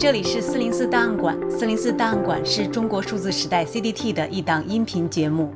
这里是四零四档案馆，四零四档案馆是中国数字时代 CDT 的一档音频节目。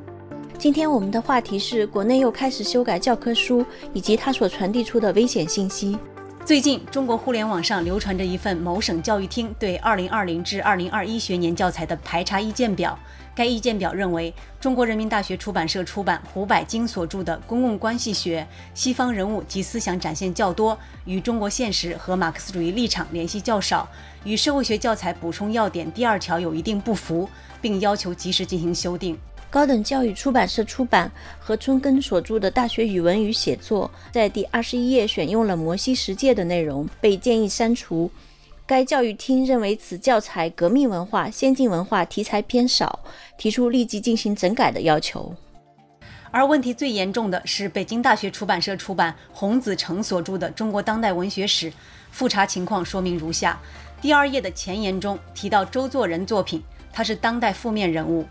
今天我们的话题是国内又开始修改教科书，以及它所传递出的危险信息。最近，中国互联网上流传着一份某省教育厅对二零二零至二零二一学年教材的排查意见表。该意见表认为，中国人民大学出版社出版胡百金所著的《公共关系学：西方人物及思想展现较多，与中国现实和马克思主义立场联系较少，与社会学教材补充要点第二条有一定不符，并要求及时进行修订。高等教育出版社出版何春根所著的《大学语文与写作》在第二十一页选用了摩西十诫的内容，被建议删除。该教育厅认为此教材革命文化、先进文化题材偏少，提出立即进行整改的要求。而问题最严重的是北京大学出版社出版洪子诚所著的《中国当代文学史》，复查情况说明如下：第二页的前言中提到周作人作品，他是当代负面人物。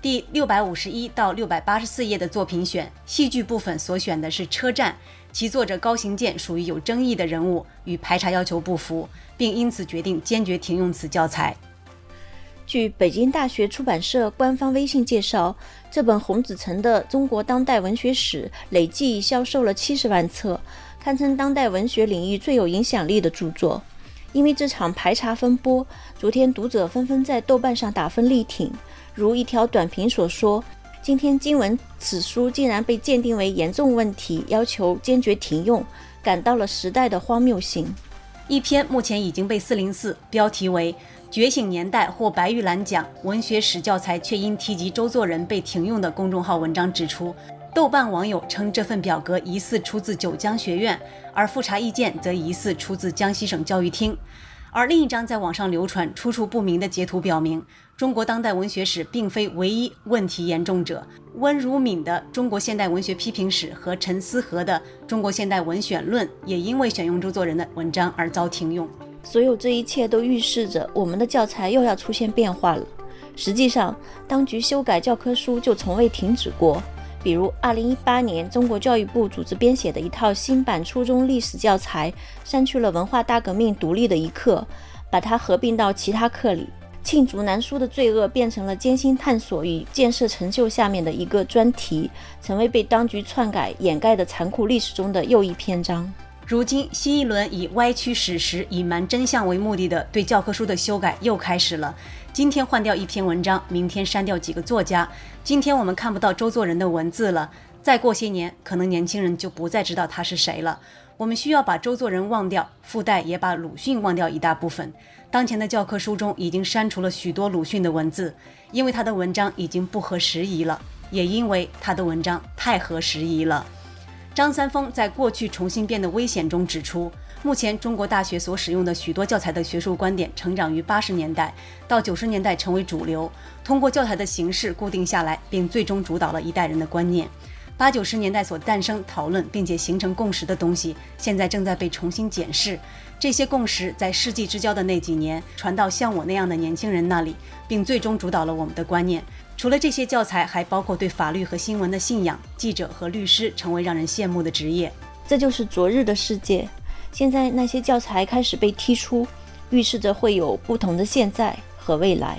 第六百五十一到六百八十四页的作品选，戏剧部分所选的是《车站》。其作者高行健属于有争议的人物，与排查要求不符，并因此决定坚决停用此教材。据北京大学出版社官方微信介绍，这本洪子诚的《中国当代文学史》累计销售了七十万册，堪称当代文学领域最有影响力的著作。因为这场排查风波，昨天读者纷纷在豆瓣上打分力挺，如一条短评所说。今天经闻此书竟然被鉴定为严重问题，要求坚决停用，感到了时代的荒谬性。一篇目前已经被四零四标题为《觉醒年代获白玉兰奖文学史教材却因提及周作人被停用》的公众号文章指出，豆瓣网友称这份表格疑似出自九江学院，而复查意见则疑似出自江西省教育厅。而另一张在网上流传、出处不明的截图表明，中国当代文学史并非唯一问题严重者。温如敏的《中国现代文学批评史》和陈思和的《中国现代文选论》也因为选用周作人的文章而遭停用。所有这一切都预示着我们的教材又要出现变化了。实际上，当局修改教科书就从未停止过。比如，二零一八年，中国教育部组织编写的一套新版初中历史教材，删去了文化大革命独立的一课，把它合并到其他课里。罄竹难书的罪恶变成了艰辛探索与建设成就下面的一个专题，成为被当局篡改掩盖的残酷历史中的又一篇章。如今，新一轮以歪曲史实、隐瞒真相为目的的对教科书的修改又开始了。今天换掉一篇文章，明天删掉几个作家。今天我们看不到周作人的文字了，再过些年，可能年轻人就不再知道他是谁了。我们需要把周作人忘掉，附带也把鲁迅忘掉一大部分。当前的教科书中已经删除了许多鲁迅的文字，因为他的文章已经不合时宜了，也因为他的文章太合时宜了。张三丰在过去重新变得危险中指出。目前，中国大学所使用的许多教材的学术观点，成长于八十年代到九十年代成为主流，通过教材的形式固定下来，并最终主导了一代人的观念。八九十年代所诞生、讨论并且形成共识的东西，现在正在被重新检视。这些共识在世纪之交的那几年，传到像我那样的年轻人那里，并最终主导了我们的观念。除了这些教材，还包括对法律和新闻的信仰。记者和律师成为让人羡慕的职业。这就是昨日的世界。现在那些教材开始被踢出，预示着会有不同的现在和未来。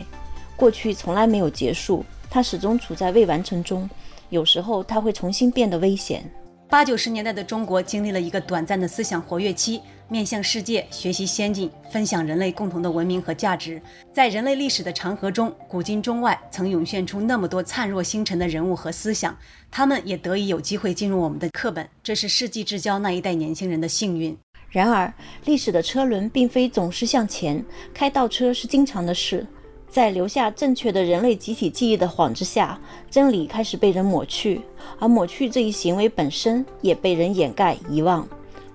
过去从来没有结束，它始终处在未完成中。有时候它会重新变得危险。八九十年代的中国经历了一个短暂的思想活跃期，面向世界，学习先进，分享人类共同的文明和价值。在人类历史的长河中，古今中外曾涌现出那么多灿若星辰的人物和思想，他们也得以有机会进入我们的课本。这是世纪之交那一代年轻人的幸运。然而，历史的车轮并非总是向前，开倒车是经常的事。在留下正确的人类集体记忆的幌子下，真理开始被人抹去，而抹去这一行为本身也被人掩盖遗忘。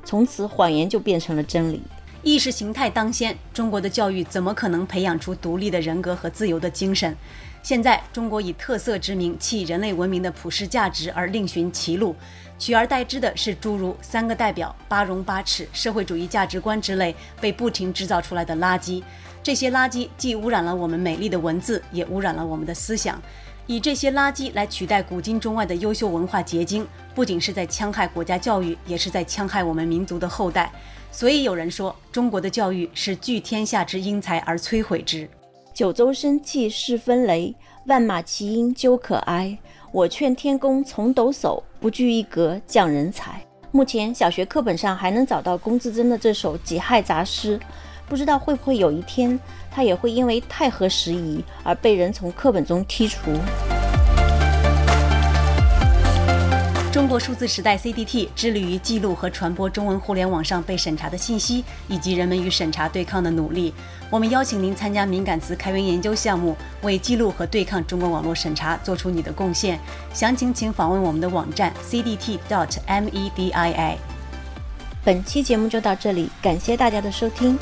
从此，谎言就变成了真理。意识形态当先，中国的教育怎么可能培养出独立的人格和自由的精神？现在，中国以特色之名弃人类文明的普世价值而另寻其路，取而代之的是诸如“三个代表”“八荣八耻”“社会主义价值观”之类被不停制造出来的垃圾。这些垃圾既污染了我们美丽的文字，也污染了我们的思想。以这些垃圾来取代古今中外的优秀文化结晶，不仅是在戕害国家教育，也是在戕害我们民族的后代。所以有人说，中国的教育是聚天下之英才而摧毁之。九州生气势分雷，万马齐喑究可哀。我劝天公从抖擞，不拘一格降人才。目前小学课本上还能找到龚自珍的这首己亥杂诗，不知道会不会有一天，他也会因为太合时宜而被人从课本中剔除。中国数字时代 CDT 致力于记录和传播中文互联网上被审查的信息，以及人们与审查对抗的努力。我们邀请您参加敏感词开源研究项目，为记录和对抗中国网络审查做出你的贡献。详情请访问我们的网站 cdt.media。本期节目就到这里，感谢大家的收听。